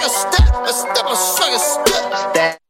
strike a step, a step, a strike a step. That.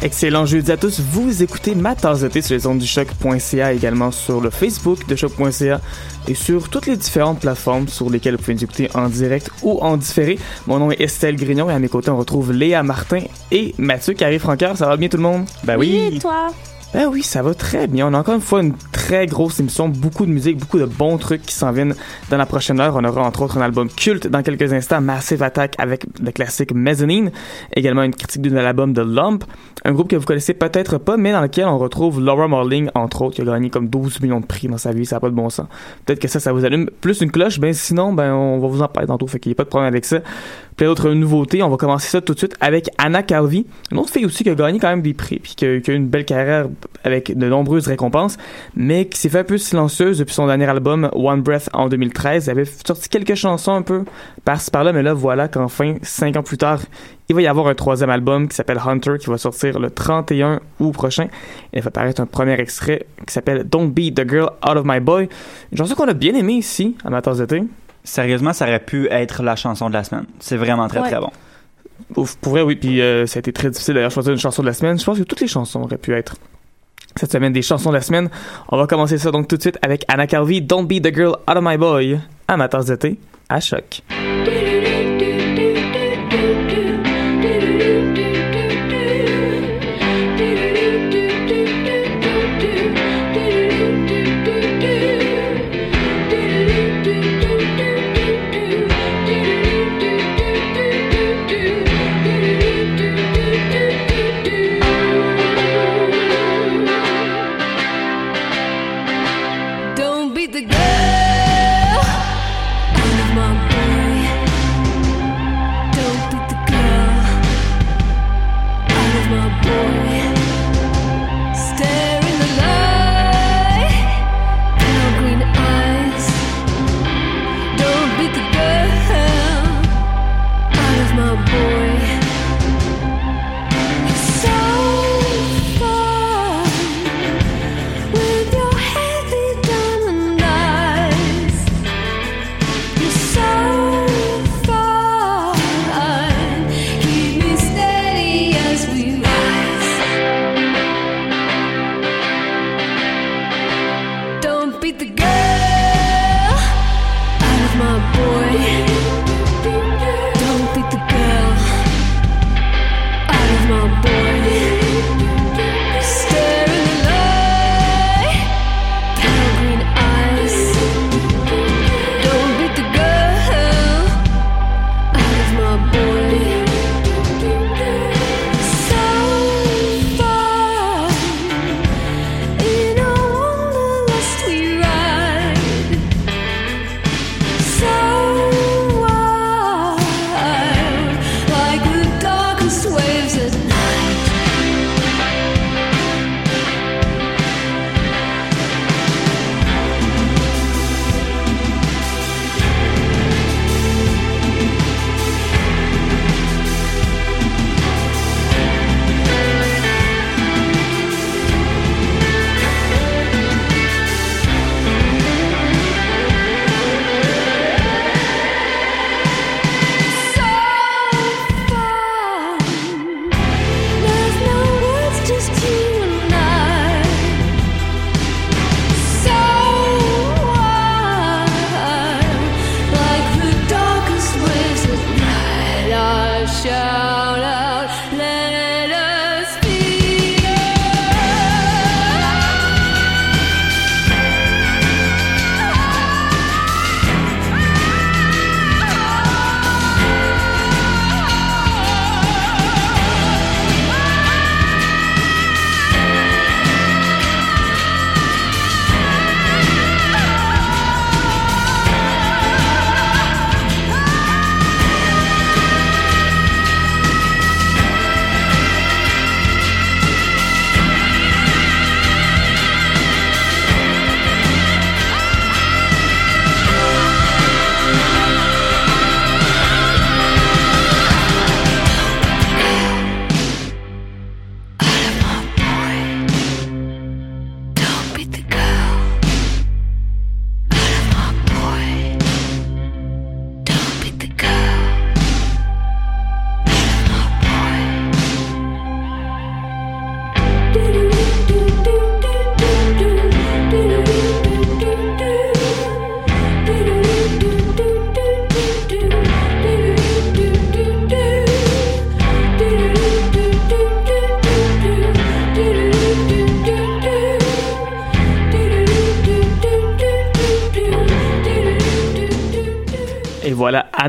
Excellent jeudi à tous. Vous écoutez ma tasse de thé sur les ondes du choc.ca, également sur le Facebook de choc.ca et sur toutes les différentes plateformes sur lesquelles vous pouvez nous écouter en direct ou en différé. Mon nom est Estelle Grignon et à mes côtés, on retrouve Léa Martin et Mathieu Carré-Francaire. Ça va bien tout le monde? Ben oui. Et toi? Ben oui, ça va très bien. On a encore une fois une très grosse émission, beaucoup de musique, beaucoup de bons trucs qui s'en viennent dans la prochaine heure. On aura entre autres un album culte dans quelques instants, Massive Attack avec le classique Mezzanine, également une critique d'un album de Lump, un groupe que vous connaissez peut-être pas, mais dans lequel on retrouve Laura Marling, entre autres, qui a gagné comme 12 millions de prix dans sa vie, ça n'a pas de bon sens. Peut-être que ça, ça vous allume plus une cloche, ben sinon, ben on va vous en parler tantôt, fait qu'il n'y a pas de problème avec ça. Plein d'autres nouveautés, on va commencer ça tout de suite avec Anna Calvi, une autre fille aussi qui a gagné quand même des prix, puis qui a, qui a eu une belle carrière avec de nombreuses récompenses, mais qui s'est fait un peu silencieuse depuis son dernier album One Breath en 2013. Elle avait sorti quelques chansons un peu par-ci par-là, mais là voilà qu'enfin, cinq ans plus tard, il va y avoir un troisième album qui s'appelle Hunter qui va sortir le 31 août prochain. Et il va paraître un premier extrait qui s'appelle Don't Be the Girl Out of My Boy. Une chanson qu'on a bien aimée ici, à ma tasse. Sérieusement, ça aurait pu être la chanson de la semaine. C'est vraiment très Ouais. très bon. Ouf, pour vrai, oui. Puis euh, ça a été très difficile d'ailleurs de choisir une chanson de la semaine. Je pense que toutes les chansons auraient pu être cette semaine des chansons de la semaine. On va commencer ça donc tout de suite avec Anna Calvi, Don't Be the Girl Out of My Boy, de thé, à choc.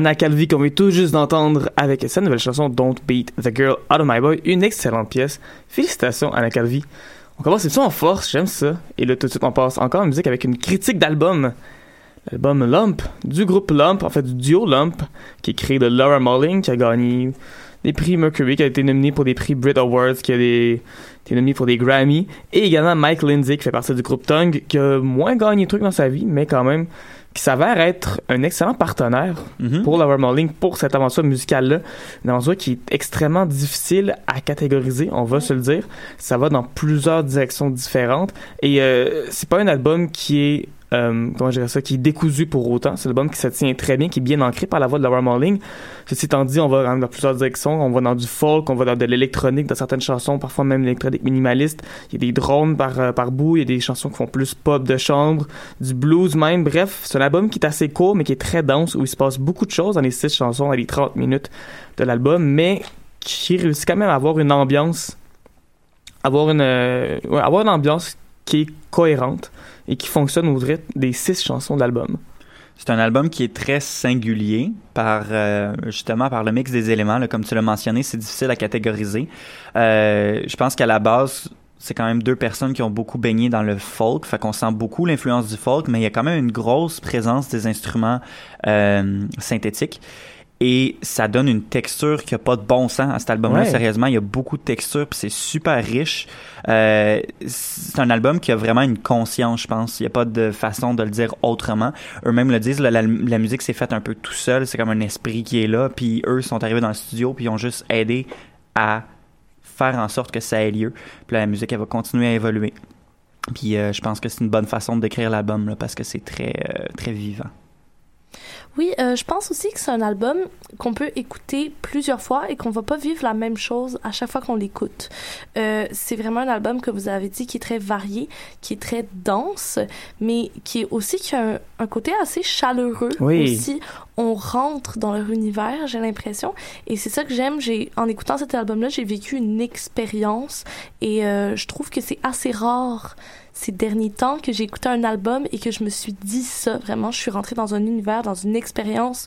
Anna Calvi qu'on vient tout juste d'entendre avec sa nouvelle chanson Don't Beat the Girl Out of My Boy, une excellente pièce. Félicitations Anna Calvi. On commence l'émission en force, j'aime ça. Et là tout de suite on passe encore en musique avec une critique d'album. L'album Lump, du groupe Lump, en fait du duo Lump, qui est créé de Laura Marling, qui a gagné des prix Mercury, qui a été nominé pour des prix Brit Awards, qui a été nominé pour des Grammy, et également Mike Lindsay, qui fait partie du groupe Tongue, qui a moins gagné de trucs dans sa vie, mais quand même, qui s'avère être un excellent partenaire Mhm. pour Laura Marling pour cette aventure musicale-là. Une aventure qui est extrêmement difficile à catégoriser, on va se le dire. Ça va dans plusieurs directions différentes. Et euh, c'est pas un album qui est euh, comment je dirais ça, qui est décousu pour autant. C'est un album qui se tient très bien, qui est bien ancré par la voix de Laura Marling. Ceci étant dit, on va dans plusieurs directions. On va dans du folk, on va dans de l'électronique dans certaines chansons, parfois même l'électronique minimaliste. Il y a des drones par, euh, par bout, il y a des chansons qui font plus pop de chambre, du blues même. Bref, c'est un album qui est assez court, mais qui est très dense, où il se passe beaucoup de choses dans les six chansons, dans les 30 minutes de l'album, mais qui réussit quand même à avoir une ambiance, avoir une, euh, avoir une ambiance qui est cohérente et qui fonctionne au rythme des six chansons de l'album. C'est un album qui est très singulier par euh, justement par le mix des éléments. comme tu l'as mentionné, c'est difficile à catégoriser. Euh, je pense qu'à la base, c'est quand même deux personnes qui ont beaucoup baigné dans le folk, fait qu'on sent beaucoup l'influence du folk, mais il y a quand même une grosse présence des instruments euh, synthétiques. Et ça donne une texture qui a pas de bon sens à cet album-là. Ouais. Sérieusement, il y a beaucoup de textures, puis c'est super riche. Euh, c'est un album qui a vraiment une conscience, je pense. Il n'y a pas de façon de le dire autrement. Eux-mêmes le disent, la, la- la musique s'est faite un peu tout seul. C'est comme un esprit qui est là. Puis eux sont arrivés dans le studio, puis ils ont juste aidé à faire en sorte que ça ait lieu. Puis la musique, elle va continuer à évoluer. Puis euh, je pense que c'est une bonne façon de décrire l'album, là, parce que c'est très, euh, très vivant. Oui, euh, je pense aussi que c'est un album qu'on peut écouter plusieurs fois et qu'on va pas vivre la même chose à chaque fois qu'on l'écoute. Euh, c'est vraiment un album que vous avez dit qui est très varié, qui est très dense, mais qui est aussi qui a un, un côté assez chaleureux Oui. aussi. On rentre dans leur univers, j'ai l'impression, et c'est ça que j'aime. J'ai en écoutant cet album-là, j'ai vécu une expérience et euh, je trouve que c'est assez rare ces derniers temps que j'ai écouté un album et que je me suis dit ça vraiment je suis rentrée dans un univers dans une expérience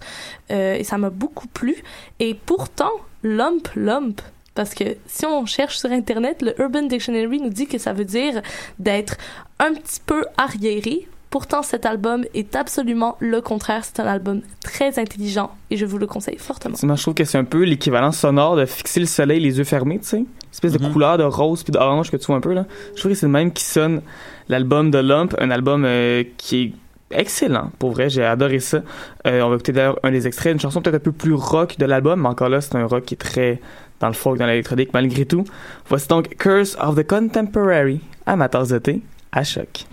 euh, et ça m'a beaucoup plu. Et pourtant lump lump parce que si on cherche sur internet le Urban Dictionary nous dit que ça veut dire d'être un petit peu arriéré Pourtant, cet album est absolument le contraire. C'est un album très intelligent et je vous le conseille fortement. Moi, je trouve que c'est un peu l'équivalent sonore de fixer le soleil les yeux fermés, tu sais. Une espèce de Mhm. couleur de rose puis d'orange que tu vois un peu, là. Je trouve que c'est le même qui sonne l'album de Lump, un album euh, qui est excellent, pour vrai, j'ai adoré ça. Euh, on va écouter d'ailleurs un des extraits, une chanson peut-être un peu plus rock de l'album, mais encore là, c'est un rock qui est très dans le folk, dans l'électronique, malgré tout. Voici donc Curse of the Contemporary, à ma tasse de thé, à choc.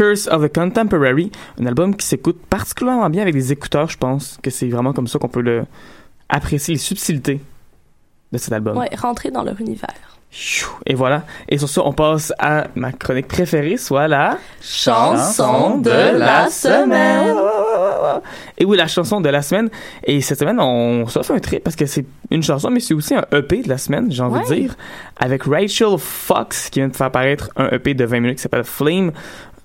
Curse of the Contemporary, un album qui s'écoute particulièrement bien avec des écouteurs, je pense que c'est vraiment comme ça qu'on peut le apprécier les subtilités de cet album. Ouais, rentrer dans leur univers. Et voilà. Et sur ça, on passe à ma chronique préférée, soit la chanson de la semaine. Et oui, la chanson de la semaine. Et cette semaine, on s'en fait un trait parce que c'est une chanson, mais c'est aussi un EP de la semaine, j'ai envie Ouais. de dire, avec Rachel Fox qui vient de faire apparaître un EP de 20 minutes qui s'appelle Flame.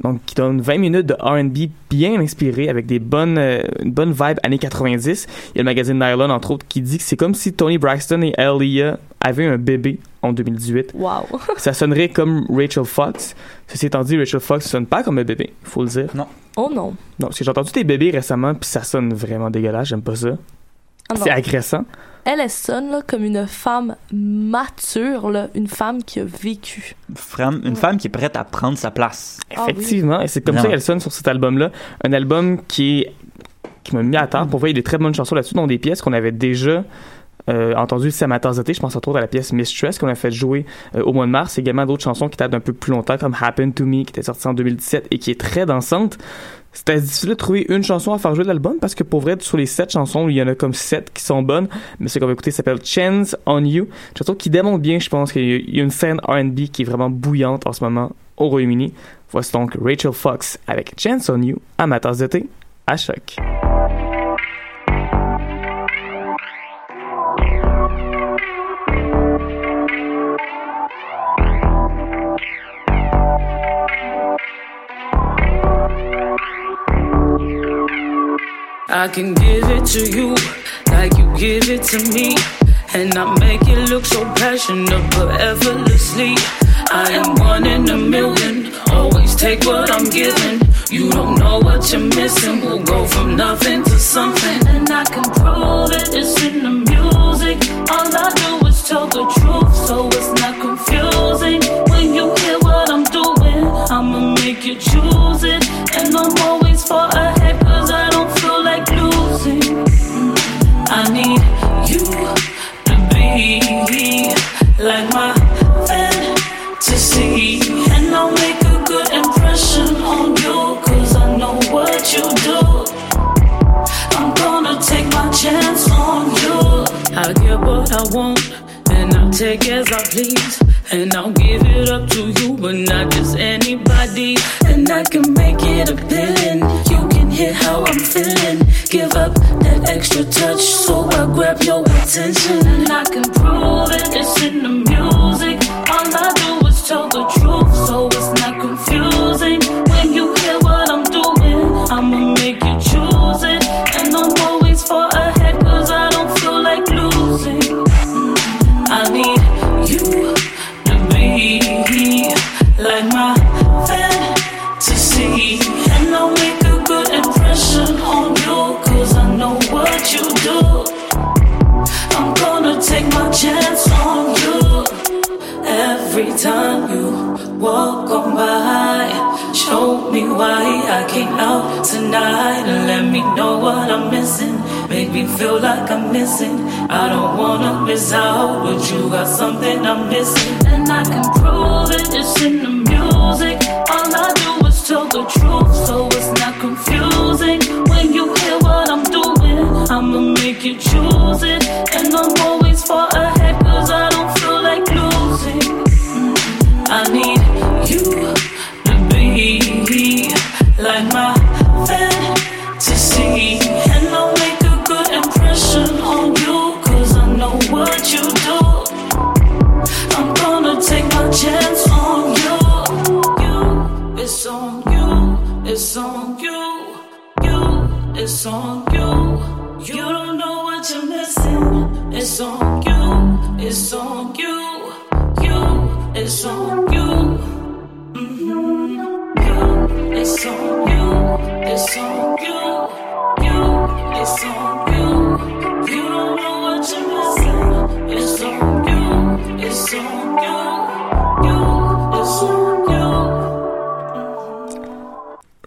Donc, qui donne 20 minutes de R&B bien inspiré avec des bonnes, euh, une bonne vibe années 90. Il y a le magazine Nylon, entre autres, qui dit que c'est comme si Tony Braxton et Aaliyah avaient un bébé en 2018. Wow. Ça sonnerait comme Rachel Fox. Ceci étant dit, Rachel Fox sonne pas comme un bébé, faut le dire. Non. Oh non. Non, parce que j'ai entendu des bébés récemment, puis ça sonne vraiment dégueulasse, j'aime pas ça. Ah. C'est agressant. Elle, elle sonne là, comme une femme mature, là, une femme qui a vécu. Femme- une femme qui est prête à prendre sa place. Ah oui. Effectivement, et c'est comme ça qu'elle sonne sur cet album-là. Un album qui est qui m'a mis à terre. Pour voir, il y a des très bonnes chansons là-dessus, dont des pièces qu'on avait déjà euh, entendues ici à ma. Je pense entre à la pièce Mistress qu'on a fait jouer euh, au mois de mars. Également d'autres chansons qui datent d'un peu plus longtemps, comme Happen to Me, qui était sortie en 2017 et qui est très dansante. C'était difficile de trouver une chanson à faire jouer de l'album parce que pour vrai, sur les sept chansons, il y en a comme sept qui sont bonnes. Mais ce qu'on va écouter s'appelle Chance on You. Chanson qui démontre bien, je pense, qu'il y a- une scène R&B qui est vraiment bouillante en ce moment au Royaume-Uni. Voici donc Rachel Fox avec Chance on You à ma d'été à choc. I can give it to you like you give it to me. And I make it look so passionate but effortlessly. I am one in a million, always take what I'm given. You don't know what you're missing, we'll go from nothing to something. And I can prove it, it's in the music. All I do is tell the truth, so it's not confusing. When you hear what I'm doing, I'ma make you choose it. And I'm always far what I want, and I'll take as I please. And I'll give it up to you, but not just anybody. And I can make it appealing. You can hear how I'm feeling. Give up that extra touch, so I grab your attention. And I can prove it, it's in the music. Every time you walk on by, show me why I came out tonight and let me know what I'm missing. Make me feel like I'm missing. I don't wanna miss out, but you got something I'm missing. And I can prove it, it's in the music. All I do is tell the truth, so it's not confusing. When you hear what I'm doing, I'ma make you choose it. And I'm always far ahead,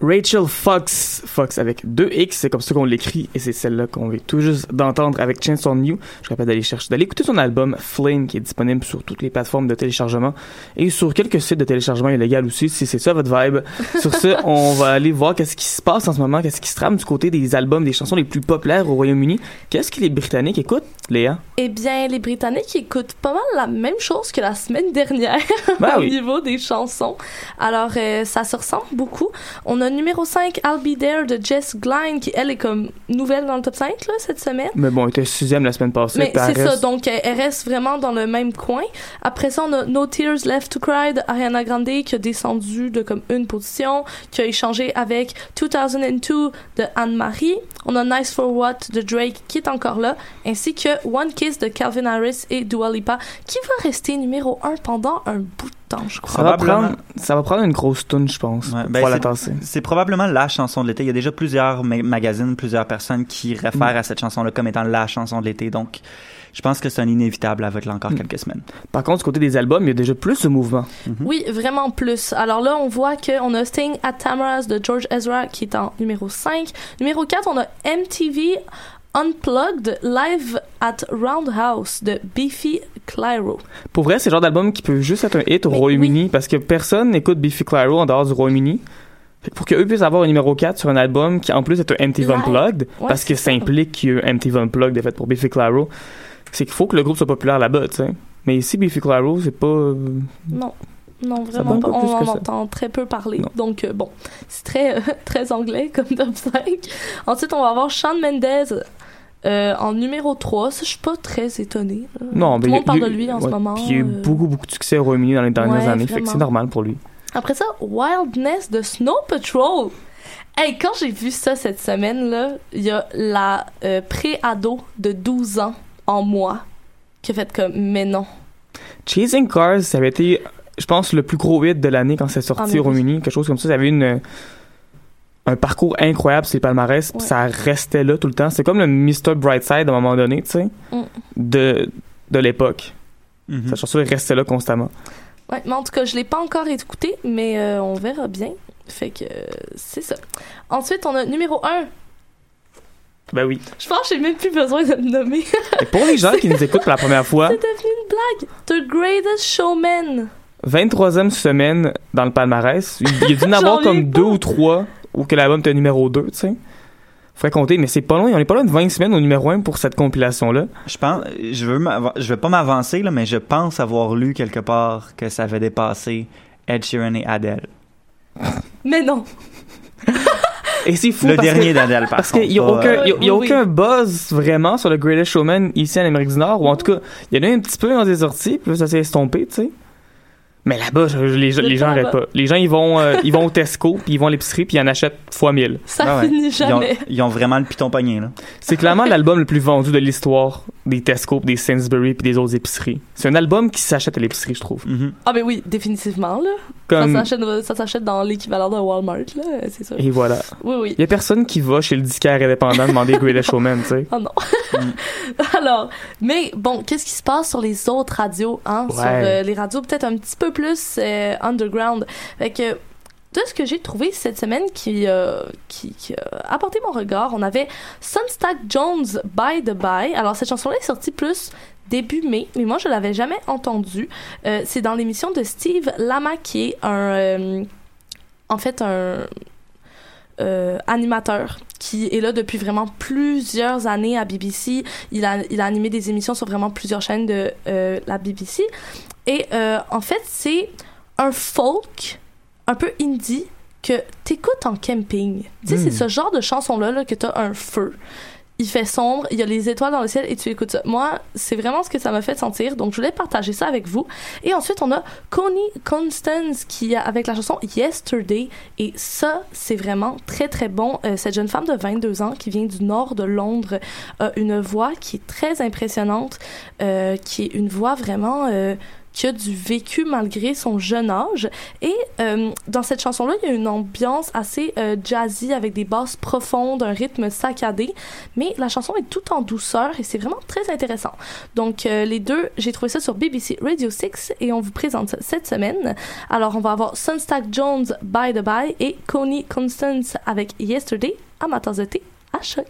Rachel Fox, Fox avec deux X, c'est comme ça qu'on l'écrit, et c'est celle-là qu'on vient tout juste d'entendre avec Chance on You. Je rappelle d'aller chercher, d'aller écouter son album Flame, qui est disponible sur toutes les plateformes de téléchargement et sur quelques sites de téléchargement illégal aussi, si c'est ça votre vibe. sur ce, on va aller voir qu'est-ce qui se passe en ce moment, qu'est-ce qui se trame du côté des albums, des chansons les plus populaires au Royaume-Uni. Qu'est-ce que les Britanniques écoutent, Léa? Eh bien, les Britanniques écoutent pas mal la même chose que la semaine dernière Ben au oui. niveau des chansons. Alors, euh, ça se ressemble beaucoup. On a numéro 5, I'll Be There de Jess Glynne, qui, elle, est comme nouvelle dans le top 5 là, cette semaine. Mais bon, elle était sixième la semaine passée. Mais c'est ça, donc elle elle reste vraiment dans le même coin. Après ça, on a No Tears Left to Cry de Ariana Grande qui a descendu de comme une position, qui a échangé avec 2002 de Anne-Marie. On a Nice for What de Drake qui est encore là, ainsi que One Kiss de Calvin Harris et Dua Lipa qui va rester numéro 1 pendant un bout de temps, je crois. ça va, prendre, ça va prendre une grosse tune, je pense, Ouais, pour ben, la c'est- tasser. C'est probablement la chanson de l'été. Il y a déjà plusieurs ma- magazines, plusieurs personnes qui réfèrent Mm. à cette chanson-là comme étant la chanson de l'été. Donc, je pense que c'est un inévitable avec là encore Mm. quelques semaines. Par contre, du côté des albums, il y a déjà plus de mouvement. Oui, vraiment plus. Alors là, on voit qu'on a Sting at Tamara's de George Ezra qui est en numéro 5. Numéro 4, on a MTV Unplugged Live at Roundhouse de Beefy Clyro. Pour vrai, c'est le genre d'album qui peut juste être un hit au Royaume-Uni parce que personne n'écoute Biffy Clyro en dehors du Royaume-Uni. Pour qu'eux puissent avoir un numéro 4 sur un album qui en plus est un MTV. Unplugged, Ouais, parce que ça ça. implique qu'il y MTV Unplugged de fait pour Biffy Clyro, c'est qu'il faut que le groupe soit populaire là-bas, tu sais. Mais ici, Biffy Clyro, c'est pas... euh, Non. Non, vraiment pas. On en entend très peu parler. Non. Donc, euh, bon, c'est très, euh, très anglais comme top 5. Ensuite, on va avoir Shawn Mendes euh, en numéro 3. Ça, je suis pas très étonnée. là. Non, Tout mais le monde parle de lui en ouais, ce moment. Puis il y a eu euh. beaucoup, beaucoup de succès au Royaume-Uni dans les dernières Ouais, années, fait que c'est normal pour lui. Après ça, Wildness de Snow Patrol. Hey, quand j'ai vu ça cette semaine, là, il y a la euh, pré-ado de 12 ans en moi qui a fait comme, mais non. Chasing Cars, ça avait été, je pense, le plus gros hit de l'année quand c'est sorti Ah, mais au Royaume-Uni, quelque chose comme ça. Ça avait une, un parcours incroyable sur les palmarès, puis Ouais. ça restait là tout le temps. C'est comme le Mr. Brightside à un moment donné, tu sais, Mm. de, de l'époque. Mhm. Cette chanson restait là constamment. Ouais, mais en tout cas, je l'ai pas encore écouté, mais euh, on verra bien. Fait que euh, c'est ça. Ensuite, on a numéro 1. Ben oui. Je pense que j'ai même plus besoin de le nommer. Et pour les gens qui nous écoutent pour la première fois, c'est devenu une blague. The Greatest Showman. 23e semaine dans le palmarès. Il y a dû en avoir comme deux ou trois où que l'album était numéro 2, tu sais. Faudrait compter, mais c'est pas loin. On est pas loin de 20 semaines au numéro 1 pour cette compilation-là. Je pense, je veux, je vais pas m'avancer là, mais je pense avoir lu quelque part que ça avait dépassé Ed Sheeran et Adele. Mais non. Et c'est fou Le parce dernier que, d'Adele, par parce contre. qu'il y a aucun, euh, il y a- y oui. aucun buzz vraiment sur le Greatest Showman ici en Amérique du Nord, ou en tout cas, il y en a un petit peu dans des sorties, puis là, ça s'est estompé, tu sais. Mais là-bas, les, Le les gens tabac. arrêtent pas. Les gens, ils vont, euh, ils vont au Tesco, puis ils vont à l'épicerie, puis ils en achètent fois 1000. Ça Ah ouais. finit Ils ont, jamais. ils ont vraiment le piton pogné, là. C'est clairement l'album le plus vendu de l'histoire des Tesco, des Sainsbury, puis des autres épiceries. C'est un album qui s'achète à l'épicerie, je trouve. Mhm. Ah, ben oui, définitivement, là. Comme... Ça s'achète- Ça s'achète dans l'équivalent de Walmart, là, c'est ça. Et voilà. Oui, oui. Il y a personne qui va chez le disquaire indépendant demander Greatest Showman, tu sais. Oh non. Alors, mais bon, qu'est-ce qui se passe sur les autres radios, hein? Ouais. Sur euh, les radios peut-être un petit peu plus euh, underground. Fait que, de ce que j'ai trouvé cette semaine qui, euh, qui, qui a apporté mon regard, on avait Sunstack Jones By the By. Alors, cette chanson-là est sortie plus début mai, mais moi, je l'avais jamais entendue. Euh, c'est dans l'émission de Steve Lama, qui est un... en fait, un animateur qui est là depuis vraiment plusieurs années à BBC. Il a, il a animé des émissions sur vraiment plusieurs chaînes de la BBC. Et euh, en fait, c'est un folk un peu indie que t'écoutes en camping. Tu sais, Mm. c'est ce genre de chanson-là là, que t'as un feu. Il fait sombre, il y a les étoiles dans le ciel et tu écoutes ça. Moi, c'est vraiment ce que ça m'a fait sentir, donc je voulais partager ça avec vous. Et ensuite, on a Connie Constance qui a avec la chanson Yesterday et ça, c'est vraiment très très bon. Euh, cette jeune femme de 22 ans qui vient du nord de Londres a une voix qui est très impressionnante, euh, qui est une voix vraiment euh, qui a du vécu malgré son jeune âge. Et euh, dans cette chanson-là, il y a une ambiance assez euh, jazzy avec des basses profondes, un rythme saccadé, mais la chanson est tout en douceur et c'est vraiment très intéressant. Donc euh, les deux, j'ai trouvé ça sur BBC Radio 6 et on vous présente cette semaine. Alors on va avoir Sunstack Jones By the By et Coney Constance avec Yesterday à de thé à choc.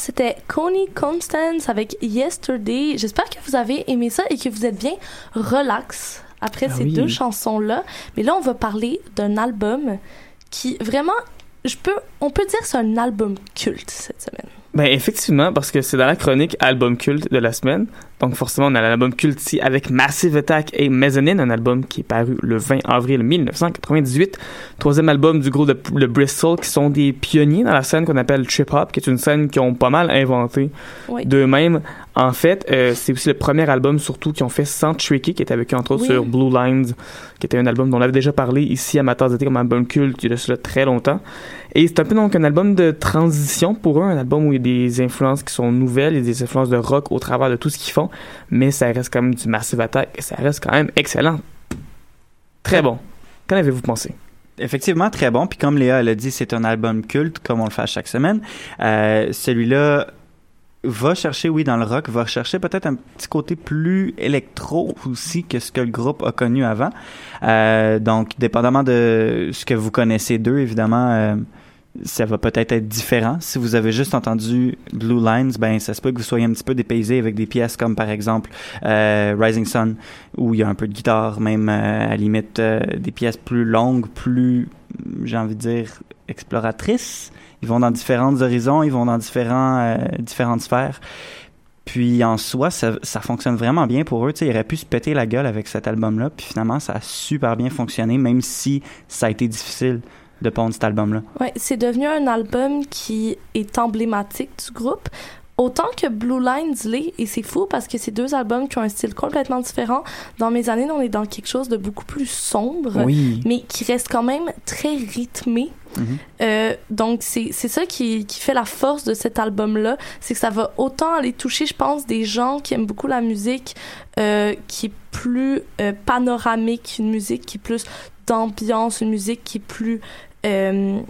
C'était Coney Constance avec Yesterday. J'espère que vous avez aimé ça et que vous êtes bien relax après Ah ces oui. deux chansons-là. Mais là, on va parler d'un album qui vraiment, je peux, on peut dire que c'est un album culte cette semaine. Ben effectivement, parce que c'est dans la chronique album culte de la semaine. Donc forcément, on a l'album culte ici avec Massive Attack et Mezzanine, un album qui est paru le 20 avril 1998. Troisième album du groupe de, Bristol, qui sont des pionniers dans la scène qu'on appelle trip hop, qui est une scène qu'ils ont pas mal inventée Oui. d'eux-mêmes. En fait, euh, c'est aussi le premier album surtout qu'ils ont fait sans Tricky, qui est avec eux entre autres Oui. sur Blue Lines, qui était un album dont on avait déjà parlé ici à d'été comme album culte il y a de cela très longtemps. Et c'est un peu donc un album de transition pour eux, un album où il y a des influences qui sont nouvelles, a des influences de rock au travers de tout ce qu'ils font, mais ça reste quand même du Massive Attack et ça reste quand même excellent. Très bon. Qu'en avez-vous pensé? Effectivement, très bon. Puis comme Léa l'a dit, c'est un album culte, comme on le fait à chaque semaine. Euh, Celui-là va chercher, oui, dans le rock, va chercher peut-être un petit côté plus électro aussi que ce que le groupe a connu avant. Euh, donc, dépendamment de ce que vous connaissez d'eux, évidemment, euh, ça va peut-être être différent. Si vous avez juste entendu Blue Lines, ben ça se peut que vous soyez un petit peu dépaysé avec des pièces comme par exemple euh, Rising Sun, où il y a un peu de guitare, même euh, à la limite euh, des pièces plus longues, plus, j'ai envie de dire, exploratrices. Ils vont dans différents horizons, ils vont dans différents, différentes sphères. Puis en soi, ça, fonctionne vraiment bien pour eux. Ils auraient pu se péter la gueule avec cet album-là. Puis finalement, ça a super bien fonctionné, même si ça a été difficile de pondre cet album-là. Ouais, c'est devenu un album qui est emblématique du groupe. Autant que Blue Lines l'est, et c'est fou parce que c'est deux albums qui ont un style complètement différent. Dans mes années, on est dans quelque chose de beaucoup plus sombre, Oui. mais qui reste quand même très rythmé. Mhm. Euh, donc c'est c'est ça qui, qui fait la force de cet album-là, c'est que ça va autant aller toucher, je pense, des gens qui aiment beaucoup la musique euh, qui est plus euh, panoramique, une musique qui est plus d'ambiance, une musique qui est plus euh,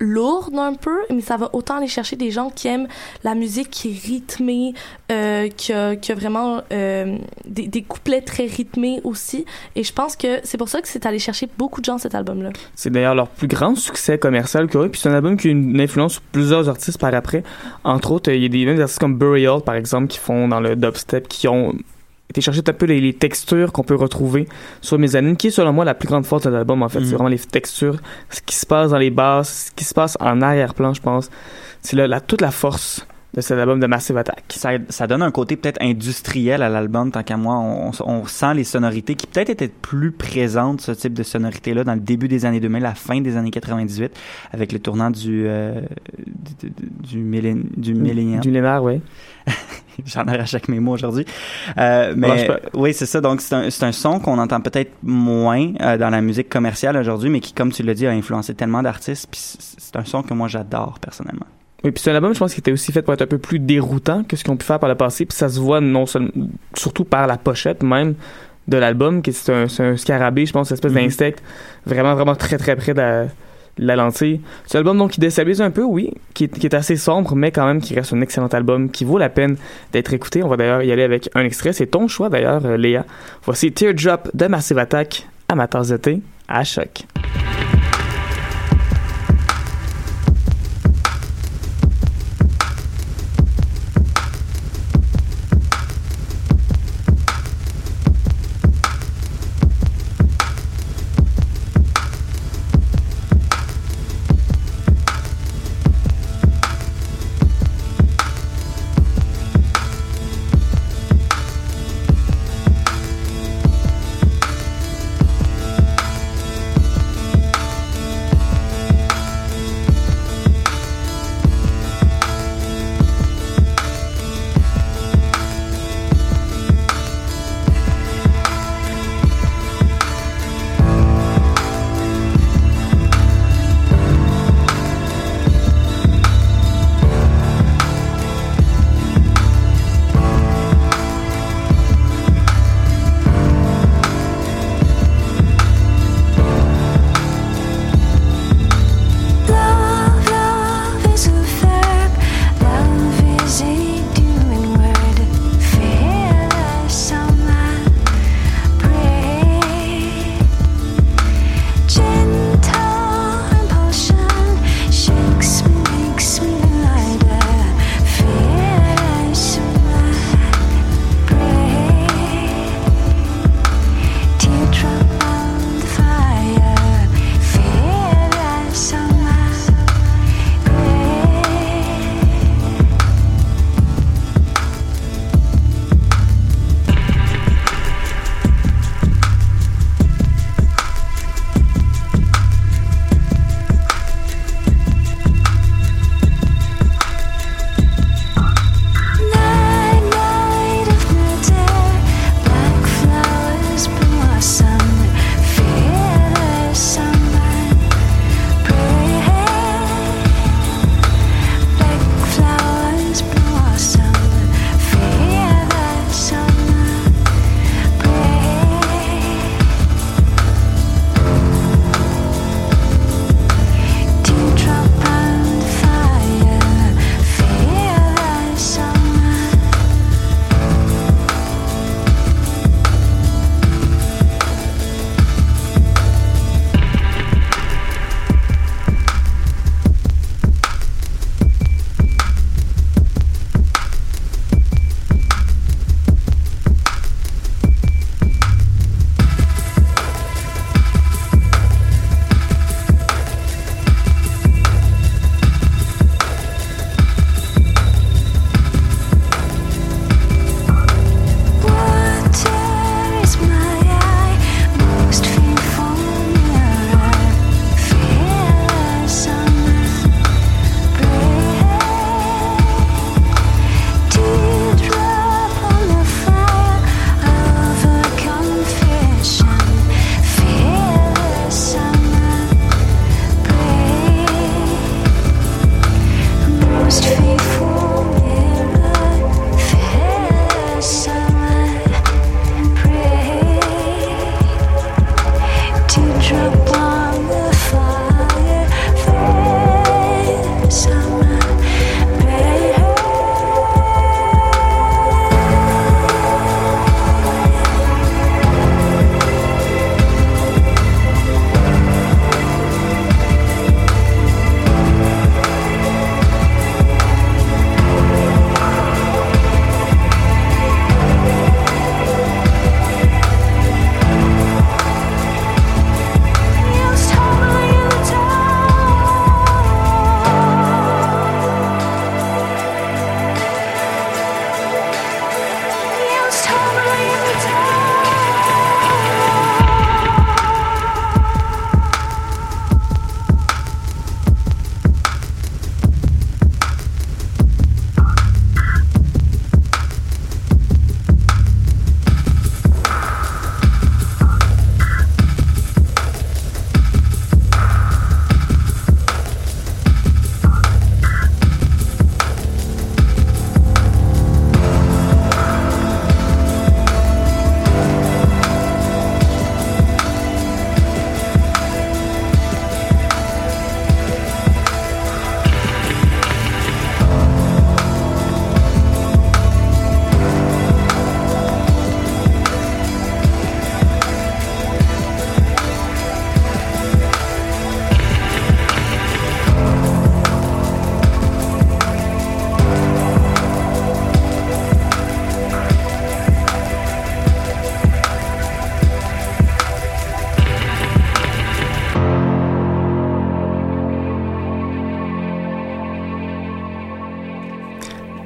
lourde un peu, mais ça va autant aller chercher des gens qui aiment la musique qui est rythmée, euh, qui, a, vraiment euh, des, couplets très rythmés aussi. Et je pense que c'est pour ça que c'est allé chercher beaucoup de gens cet album-là. C'est d'ailleurs leur plus grand succès commercial eu. Puis c'est un album qui a une influence sur plusieurs artistes par après. Entre autres, il y a des artistes comme Burial, par exemple, qui font dans le dubstep, qui ont été chercher un peu les, les textures qu'on peut retrouver sur Mezzanine, qui est selon moi la plus grande force de l'album, en fait. Mhm. C'est vraiment les textures, ce qui se passe dans les basses, ce qui se passe en arrière-plan, je pense. C'est là, là, toute la force de cet album de Massive Attack. Ça, ça donne un côté peut-être industriel à l'album, tant qu'à moi. On, on sent les sonorités qui peut-être étaient plus présentes, ce type de sonorité-là, dans le début des années 2000, la fin des années 98, avec le tournant du, euh, du, du, du, millén- du Lénard, oui. J'en arrache chaque mes mots aujourd'hui. Euh, mais oui, c'est ça. Donc, c'est un, un son qu'on entend peut-être moins euh, dans la musique commerciale aujourd'hui, mais qui, comme tu l'as dit, a influencé tellement d'artistes. Puis c'est un son que moi, j'adore personnellement. Oui, puis c'est un album, je pense, qui était aussi fait pour être un peu plus déroutant que ce qu'ils ont pu faire par le passé. Puis ça se voit non seulement, surtout par la pochette même de l'album, qui c'est un, c'est un scarabée, je pense, une espèce Mhm. d'insecte, vraiment, vraiment très, très près de la, de la lentille. C'est un album donc qui déstabilise un peu, oui, qui est, assez sombre, mais quand même qui reste un excellent album, qui vaut la peine d'être écouté. On va d'ailleurs y aller avec un extrait. C'est ton choix d'ailleurs, euh, Léa. Voici Teardrop de Massive Attack, amateurs d'été, à choc.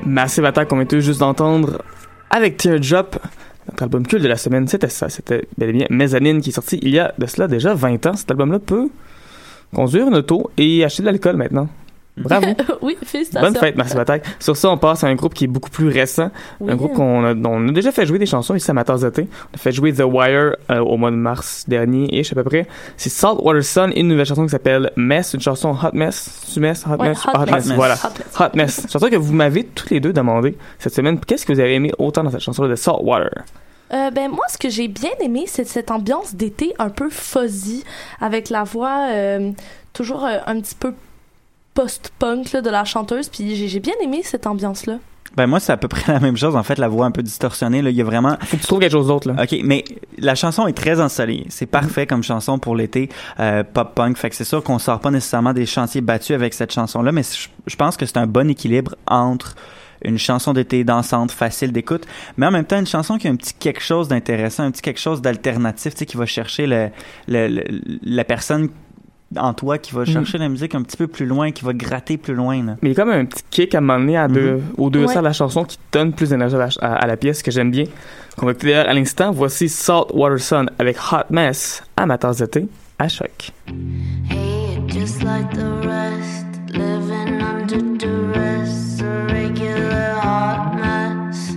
Massive Attack qu'on vient tout juste d'entendre avec Teardrop. Notre album culte de la semaine, c'était ça. C'était bel et bien Mezzanine qui est sorti il y a de cela déjà 20 ans. Cet album-là peut conduire une auto et acheter de l'alcool maintenant. Bravo. oui, félicitations. Bonne fête, Massive Attack. Sur ça, on passe à un groupe qui est beaucoup plus récent. Oui. Un groupe qu'on a, dont on a déjà fait jouer des chansons ici à Matars d'été. On a fait jouer The Wire euh, au mois de mars dernier, et à peu près. C'est Saltwater Sun et une nouvelle chanson qui s'appelle Mess, une chanson Hot Mess. Tu Mess? Hot Ouais, Mess? Hot Mess. Voilà. Hot Mess. Hot Mess. Chanson que vous m'avez tous les deux demandé cette semaine. Qu'est-ce que vous avez aimé autant dans cette chanson-là de Saltwater? Euh, ben moi, ce que j'ai bien aimé, c'est cette ambiance d'été un peu fuzzy, avec la voix euh, toujours euh, un petit peu post-punk là, de la chanteuse. Puis j'ai bien aimé cette ambiance-là. Ben moi, c'est à peu près la même chose. En fait, la voix un peu distorsionnée, là, il y a vraiment... Faut que tu trouves quelque chose d'autre, là. OK, mais la chanson est très ensoleillée. C'est parfait comme chanson pour l'été euh, pop-punk. Fait que c'est sûr qu'on sort pas nécessairement des chantiers battus avec cette chanson-là, mais je je pense que c'est un bon équilibre entre une chanson d'été dansante, facile d'écoute, mais en même temps une chanson qui a un petit quelque chose d'intéressant, un petit quelque chose d'alternatif, tu sais, qui va chercher le, le- le- la personne en toi, qui va chercher la musique un petit peu plus loin, qui va gratter plus loin. Là. Mais il y a comme un petit kick à un moment donné à deux, aux deux Ouais. de la chanson qui donne plus d'énergie à, la- à- à la pièce que j'aime bien. Qu'on va écouter d'ailleurs à l'instant. Voici Saltwater Sun avec Hot Mess à ma tasse d'été à choc. Hey, just like the rest, living under duress, a regular hot mess.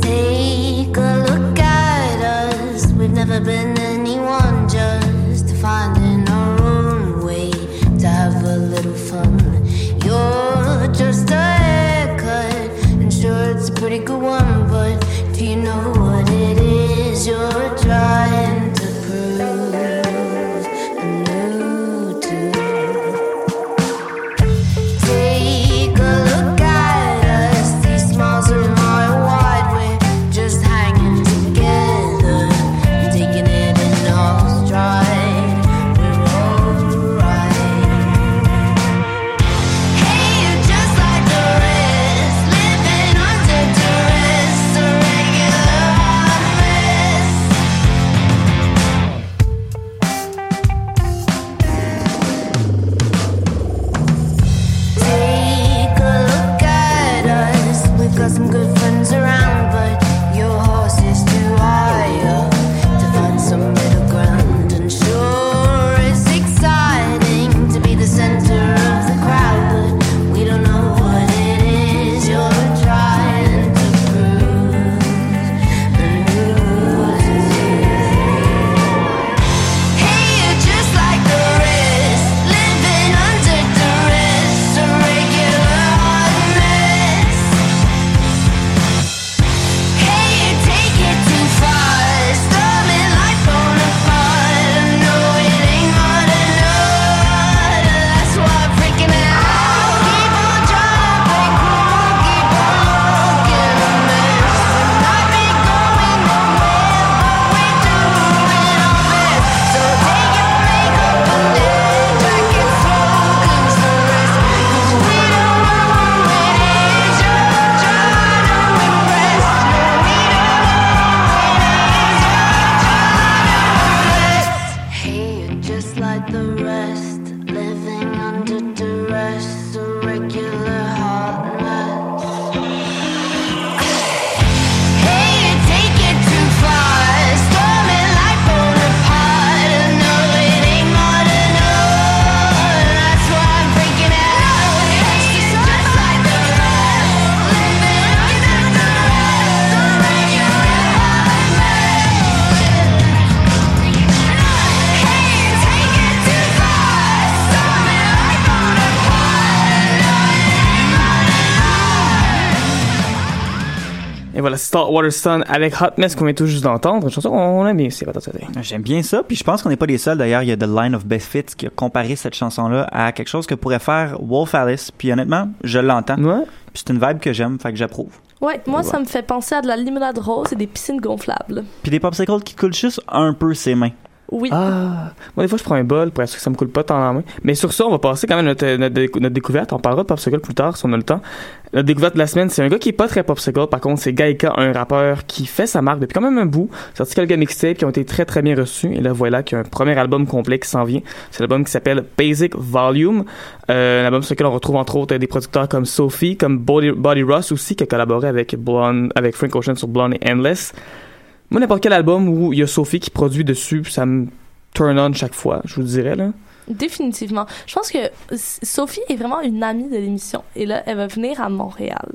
Take a look at us. We've never been voilà, Saltwater Sun avec Hot Mess qu'on vient tout juste d'entendre. Une chanson qu'on aime bien d'été. J'aime bien ça, puis je pense qu'on n'est pas les seuls. D'ailleurs, il y a The Line of Best Fits qui a comparé cette chanson-là à quelque chose que pourrait faire Wolf Alice. Puis honnêtement, je l'entends. Ouais. Puis c'est une vibe que j'aime, fait que j'approuve. Ouais, moi, ça me fait penser à de la limonade rose et des piscines gonflables. Puis des popsicles qui coulent juste un peu ses mains. Oui. Ah, moi des fois je prends un bol pour sûr que ça me coule pas tant la main. Mais sur ça, on va passer quand même notre, notre, décou- notre découverte. On parlera de Popsicle plus tard si on a le temps. La découverte de la semaine, c'est un gars qui est pas très popsicle. Par contre, c'est Gaika, un rappeur qui fait sa marque depuis quand même un bout. Sorti quelques mixtapes qui ont été très très bien reçus. Et là, voilà qu'il y a un premier album complet qui s'en vient. C'est l'album qui s'appelle Basic Volume. Euh, un album sur lequel on retrouve entre autres des producteurs comme Sophie, comme Body, Body Ross aussi, qui a collaboré avec Blonde, avec Frank Ocean sur Blonde et Endless. Moi, n'importe quel album où il y a Sophie qui produit dessus, ça me turn on chaque fois, je vous dirais, là. Définitivement. Je pense que Sophie est vraiment une amie de l'émission. Et là, elle va venir à Montréal.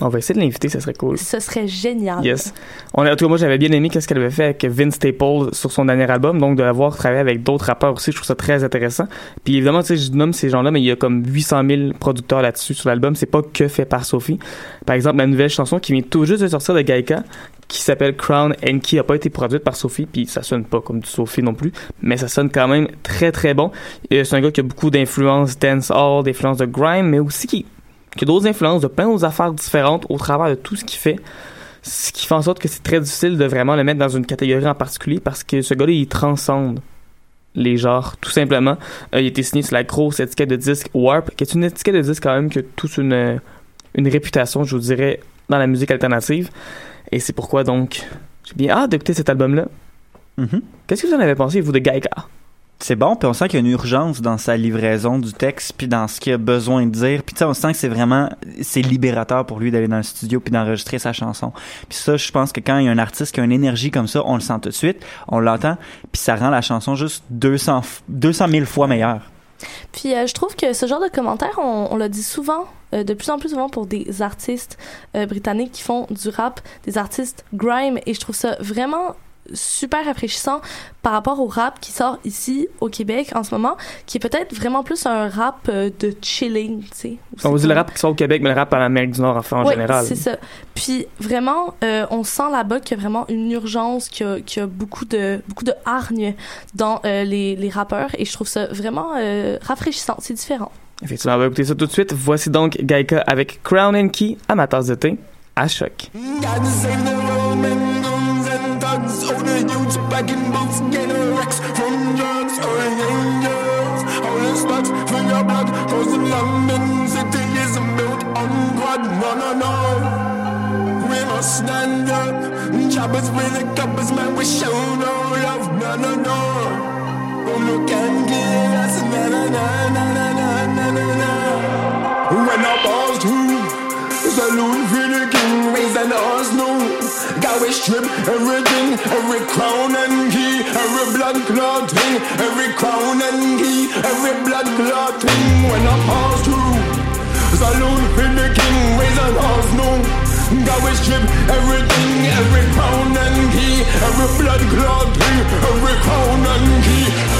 On va essayer de l'inviter, ça serait cool. Ce serait génial. Yes. On en tout cas, moi, j'avais bien aimé qu'est-ce qu'elle avait fait avec Vince Staples sur son dernier album. Donc, de l'avoir travaillé avec d'autres rappeurs aussi, je trouve ça très intéressant. Puis, évidemment, tu sais, je nomme ces gens-là, mais il y a comme 800 000 producteurs là-dessus sur l'album. C'est pas que fait par Sophie. Par exemple, la nouvelle chanson qui vient tout juste de sortir de Gaika, qui s'appelle Crown and qui a pas été produite par Sophie, puis ça sonne pas comme du Sophie non plus, mais ça sonne quand même très très bon. Et C'est un gars qui a beaucoup d'influences dancehall, d'influences de grime, mais aussi qui, qui a d'autres influences de plein d'autres affaires différentes au travers de tout ce qu'il fait. Ce qui fait en sorte que c'est très difficile de vraiment le mettre dans une catégorie en particulier parce que ce gars-là, il transcende les genres, tout simplement. Euh, il a été signé sur la grosse étiquette de disque Warp, qui est une étiquette de disque quand même qui a toute une, une réputation, je vous dirais, dans la musique alternative. Et c'est pourquoi donc j'ai bien hâte d'écouter cet album-là. Mhm. Qu'est-ce que vous en avez pensé, vous, de Gaika? C'est bon, puis on sent qu'il y a une urgence dans sa livraison du texte, puis dans ce qu'il a besoin de dire. Puis tu sais, on sent que c'est vraiment, c'est libérateur pour lui d'aller dans le studio puis d'enregistrer sa chanson. Puis ça, je pense que quand il y a un artiste qui a une énergie comme ça, on le sent tout de suite, on l'entend, puis ça rend la chanson juste 200, f- 200 000 fois meilleure. Puis euh, je trouve que ce genre de commentaires, on, le dit souvent, euh, de plus en plus souvent pour des artistes euh, britanniques qui font du rap, des artistes grime, et je trouve ça vraiment super rafraîchissant par rapport au rap qui sort ici au Québec en ce moment, qui est peut-être vraiment plus un rap euh, de chilling, tu sais. On vous dit le rap qui sort au Québec, mais le rap en Amérique du Nord, enfin, en Oui, général. c'est ça. Puis vraiment, euh, on sent là-bas qu'il y a vraiment une urgence, qu'il y a, qu'il y a beaucoup de beaucoup de hargne dans euh, les, les rappeurs, et je trouve ça vraiment euh, rafraîchissant. C'est différent. Effectivement, on va écouter ça tout de suite. Voici donc Gaika avec Crown and Key à ma tasse de thé à choc. God the thugs. All the youths back in boots, getting wrecks from drugs or angels. All the spots from your blood, cause the London city is built on God. No, no, no. We must stand up. Choppers with the coppers, man, we show no love. No, no, no. Oh, no, can kill us. Na, na, na, na, na, na, na, na. When I balls through. Saloon for the king, raise an Got we strip everything, every crown and key Every blood clot thing, every crown and key Every blood clot thing. When I pass through Saloon for the king, raise an horse no. Got we strip everything, every crown and key Every blood clot thing, every crown and key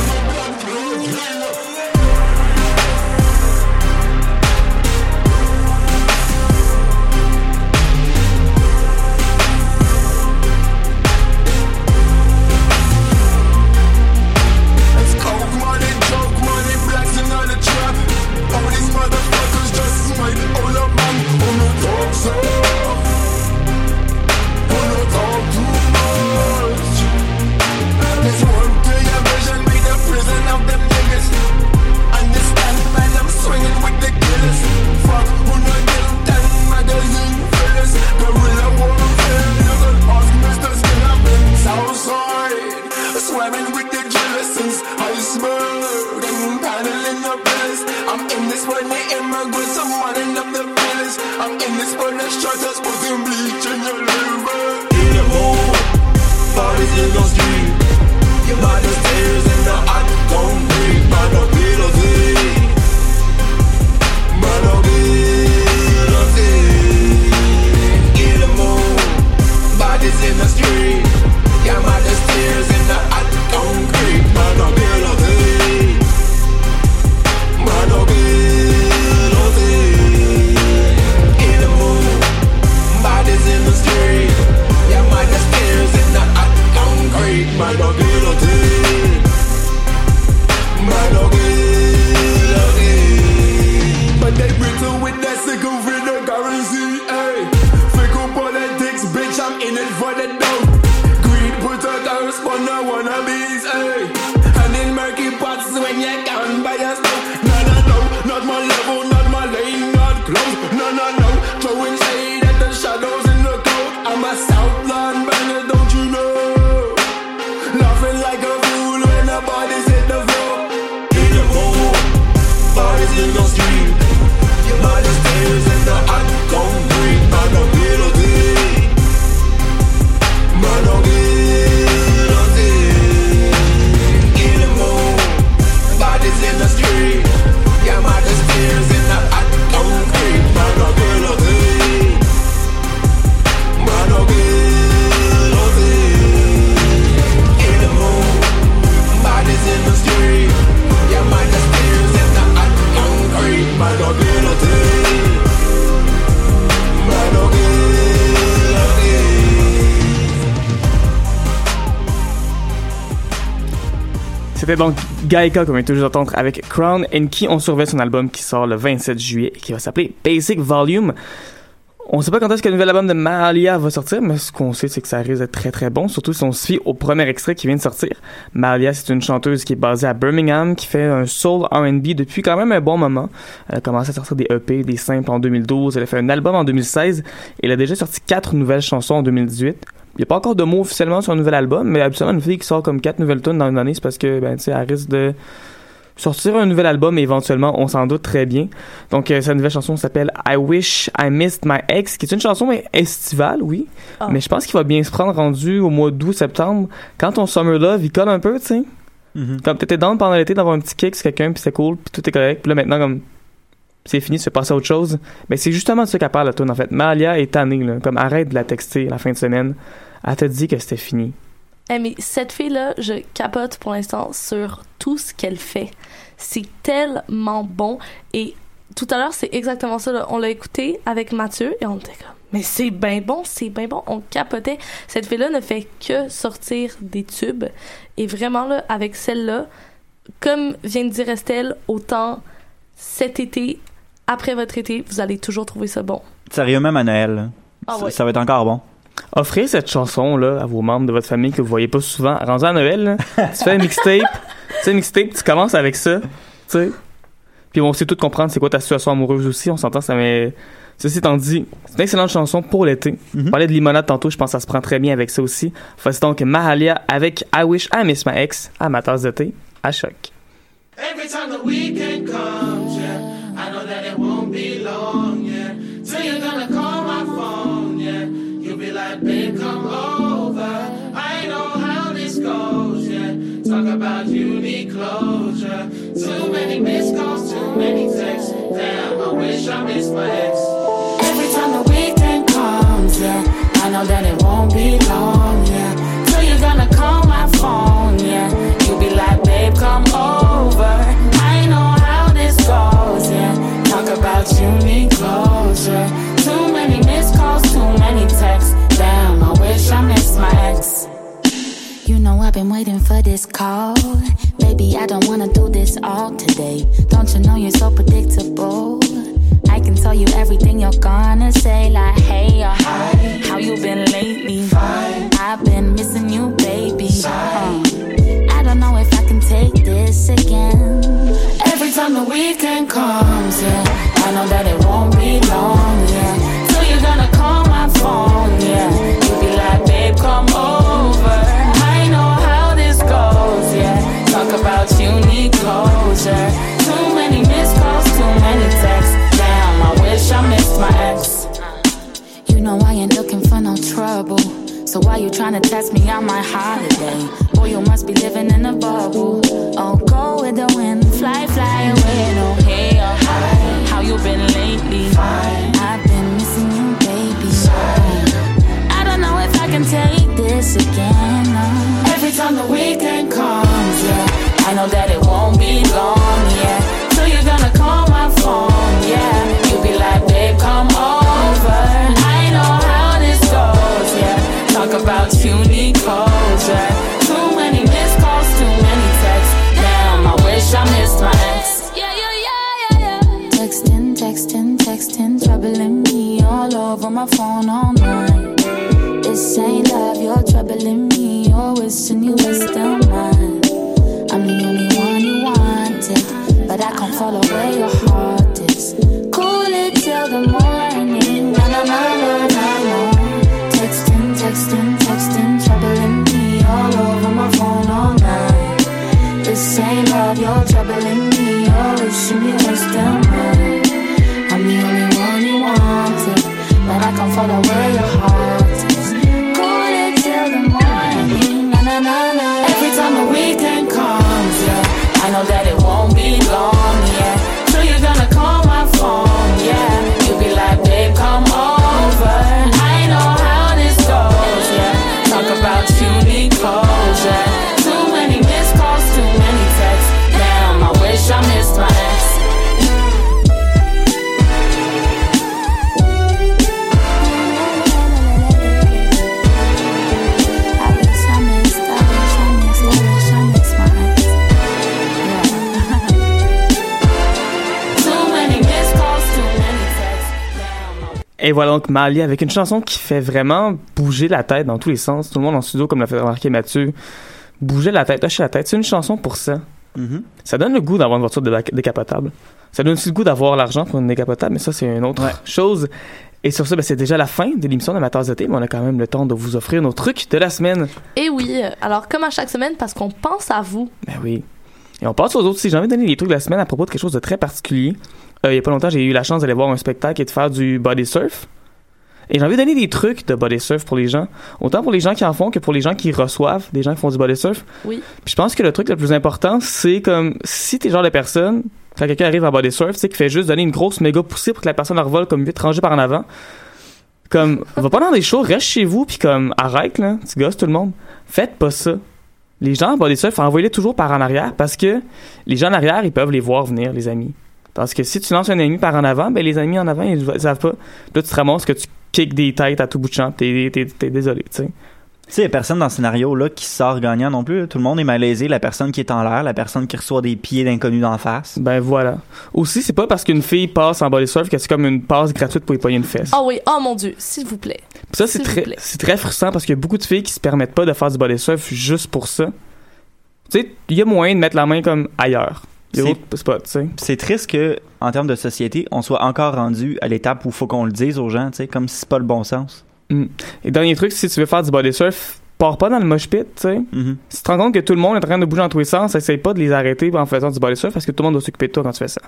Gaika, comme on vient toujours d'entendre, avec Crown, and qui on surveille son album qui sort le 27 juillet et qui va s'appeler Basic Volume. On sait pas quand est-ce que le nouvel album de Mahalia va sortir, mais ce qu'on sait, c'est que ça risque d'être très très bon, surtout si on se fie au premier extrait qui vient de sortir. Mahalia, c'est une chanteuse qui est basée à Birmingham, qui fait un soul R&B depuis quand même un bon moment. Elle a commencé à sortir des EP, des simples en 2012, elle a fait un album en 2016, et elle a déjà sorti quatre nouvelles chansons en 2018. Il n'y a pas encore de mots officiellement sur un nouvel album, mais habituellement, une fille qui sort comme quatre nouvelles tunes dans une année, c'est parce que, ben, tu sais, elle risque de sortir un nouvel album et éventuellement, on s'en doute très bien. Donc, euh, sa nouvelle chanson s'appelle I Wish I Missed My Ex, qui est une chanson estivale, oui. Ah. Mais je pense qu'il va bien se prendre rendu au mois d'août, septembre. Quand ton Summer Love, il colle un peu, tu sais. Mhm. Comme t'étais dans pendant l'été d'avoir un petit kick sur quelqu'un, puis c'est cool, puis tout est correct. Puis là, maintenant, comme c'est fini, fais passer à autre chose. Mais c'est justement de ça qu'elle parle, la tune en fait. Malia est tannée, là. Comme arrête de la texter la fin de semaine. Elle t'a dit que c'était fini. Eh, mais cette fille-là, je capote pour l'instant sur tout ce qu'elle fait. C'est tellement bon. Et tout à l'heure, c'est exactement ça. là. On l'a écouté avec Mathieu et on était comme, mais c'est bien bon, c'est bien bon. On capotait. Cette fille-là ne fait que sortir des tubes. Et vraiment, là, avec celle-là, comme vient de dire Estelle, autant cet été, après votre été, vous allez toujours trouver ça bon. Sérieux, même à Noël. Ah ça, ouais. ça va être encore bon. Offrez cette chanson-là à vos membres de votre famille que vous voyez pas souvent. Rendu à Noël, là, tu fais un mixtape. tu sais, un mixtape, tu commences avec ça. Tu sais. Puis on sait tout comprendre c'est quoi ta situation amoureuse aussi. On s'entend, ça met. Ceci étant dit, c'est une excellente chanson pour l'été. On parlait de limonade tantôt, je pense que ça se prend très bien avec ça aussi. Voici donc Mahalia avec I Wish I Miss My Ex à ma tasse de thé à choc. Every time the weekend comes, yeah, I know that it won't be long, yeah. Till you're gonna call my phone, yeah. You'll be like, babe, come over. I know how this goes, yeah. Talk about you need closure. Too many missed calls, too many texts. Damn, I wish I missed my ex. Every time the weekend comes, yeah, I know that it won't be long, yeah. Till you're gonna call my phone, yeah. You'll be like, babe, come over. About you need closure. Too many missed calls, too many texts. Damn, I wish I missed my ex. You know I've been waiting for this call. Baby, I don't wanna do this all today. Don't you know you're so predictable? I can tell you everything you're gonna say, like hey or hi. How you been lately? Fine. I've been missing you, baby. Uh, I don't know if I can take this again. Every time the weekend comes, yeah, I know that it won't be long, yeah. Till you're gonna call my phone, yeah. You'll be like, babe, come over. I know how this goes, yeah. Talk about you need closure. Too many missed calls, too many texts. Damn, I wish I missed my ex. You know I ain't looking for no trouble. So why you tryna test me on my holiday? Boy, you must be living in a bubble. Oh, go with the wind, fly, fly away. No, hey. How you been lately? Fine. I've been missing you, baby. I don't know if I can take this again. No. Every time the weekend comes, yeah, I know that it won't be long, yeah. Till you're gonna call my phone, yeah. You'll be like, babe, come over. I know how this goes, yeah. Talk about you Texting, texting, troubling me all over my phone all night. This ain't love, you're troubling me. You're wishing you were still mine. I'm the only one you wanted, but I can't follow where your heart is. Cool it till the morning. Na na na na na na. Texting, texting, texting, troubling me all over my phone all the way Et voilà donc Mali avec une chanson qui fait vraiment bouger la tête dans tous les sens. Tout le monde en studio, comme l'a fait remarquer Mathieu, bouger la tête, hocher la tête. C'est une chanson pour ça. Mhm. Ça donne le goût d'avoir une voiture décapotable. Ça donne aussi le goût d'avoir l'argent pour une décapotable, mais ça, c'est une autre chose. Et sur ça, ben, c'est déjà la fin de l'émission d'Amateurs d'été, mais on a quand même le temps de vous offrir nos trucs de la semaine. Et oui, euh, alors comme à chaque semaine, parce qu'on pense à vous. Ben oui. Et on passe aux autres. Si j'ai envie de donner les trucs de la semaine à propos de quelque chose de très particulier. Euh, il y a pas longtemps, j'ai eu la chance d'aller voir un spectacle et de faire du body surf. Et j'ai envie de donner des trucs de body surf pour les gens. Autant pour les gens qui en font que pour les gens qui reçoivent des gens qui font du body surf. Oui. Puis je pense que le truc le plus important, c'est comme si t'es le genre de personne, quand quelqu'un arrive en body surf, tu sais, qui fait juste donner une grosse méga poussée pour que la personne leur vole comme vite rangée par en avant. Comme, va pas dans des shows, reste chez vous, puis comme, arrête, là, tu gosses tout le monde. Faites pas ça. Les gens en body surf, envoyez-les toujours par en arrière, parce que les gens en arrière, ils peuvent les voir venir, les amis. Parce que si tu lances un ami par en avant, ben les amis en avant, ils, ils savent pas. Là, tu te ramasses que tu kicks des têtes à tout bout de champ, t'es, t'es, t'es désolé, tu sais. Tu sais, il y a personne dans ce scénario-là qui sort gagnant non plus. là. Tout le monde est malaisé. La personne qui est en l'air, la personne qui reçoit des pieds d'inconnus d'en face. Ben voilà. Aussi, c'est pas parce qu'une fille passe en body surf que c'est comme une passe gratuite pour y pogner une fesse. Ah oui, oh mon Dieu, s'il vous plaît. Puis ça, c'est très, plaît. c'est très frustrant parce qu'il y a beaucoup de filles qui se permettent pas de faire du body surf juste pour ça. Tu sais, il y a moyen de mettre la main comme ailleurs. C'est- triste que, en termes de société, on soit encore rendu à l'étape où il faut qu'on le dise aux gens, tu sais, comme si c'est pas le bon sens. Mm. Et dernier truc, si tu veux faire du body surf, pars pas dans le mosh pit, tu sais. Mhm. Si tu te rends compte que tout le monde est en train de bouger dans tous les sens, essaye pas de les arrêter en faisant du body surf parce que tout le monde doit s'occuper de toi quand tu fais ça.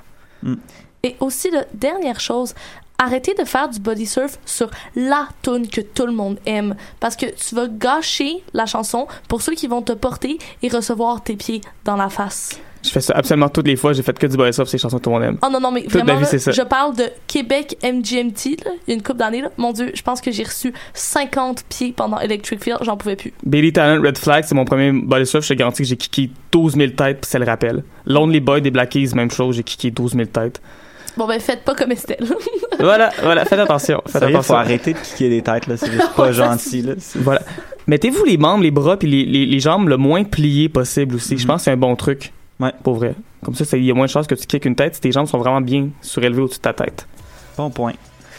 Et aussi, la dernière chose, arrêtez de faire du body surf sur la tune que tout le monde aime. Parce que tu vas gâcher la chanson pour ceux qui vont te porter et recevoir tes pieds dans la face. Je fais ça absolument toutes les fois, j'ai fait que du body surf, c'est les chansons que tout le monde aime. Oh non, non, mais Toute ma vraiment, vie, là, c'est ça. je parle de Québec MGMT, là, il y a une couple d'années. Mon Dieu, je pense que j'ai reçu 50 pieds pendant Electric Field, j'en pouvais plus. Bailey Talent Red Flag, c'est mon premier body surf. Je te garantis que j'ai kické 12 000 têtes, puis ça le rappelle. Lonely Boy des Black Keys, même chose, j'ai kické 12 000 têtes. Bon, ben, faites pas comme Estelle. voilà, voilà, faites attention. Faites Sérieux, attention. faut arrêter de kicker des têtes, là. C'est juste pas gentil, là. Voilà. Mettez-vous les membres, les bras puis les, les, les jambes le moins pliés possible aussi. Je pense que c'est un bon truc. Ouais. Pour vrai. Comme ça, il y a moins de chances que tu kicks une tête si tes jambes sont vraiment bien surélevées au-dessus de ta tête. Bon point.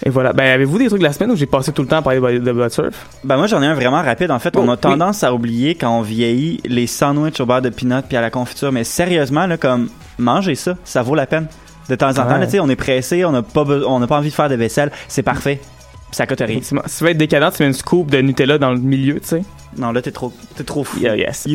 Et voilà. Ben, avez-vous des trucs de la semaine où j'ai passé tout le temps à parler de, de surf? Ben moi j'en ai un vraiment rapide. En fait, on Oh, a tendance à oublier quand on vieillit les sandwichs au beurre de peanut puis à la confiture. Mais sérieusement là, comme mangez ça, ça vaut la peine. De temps en temps, Ouais. là, tu sais, on est pressé, on n'a pas, on pas envie de faire de vaisselle, c'est parfait. Puis ça coûte rien. Si tu veux être décadent, tu mets une scoop de Nutella dans le milieu, tu sais. Non là t'es trop, t'es trop fou. Yeah, yes.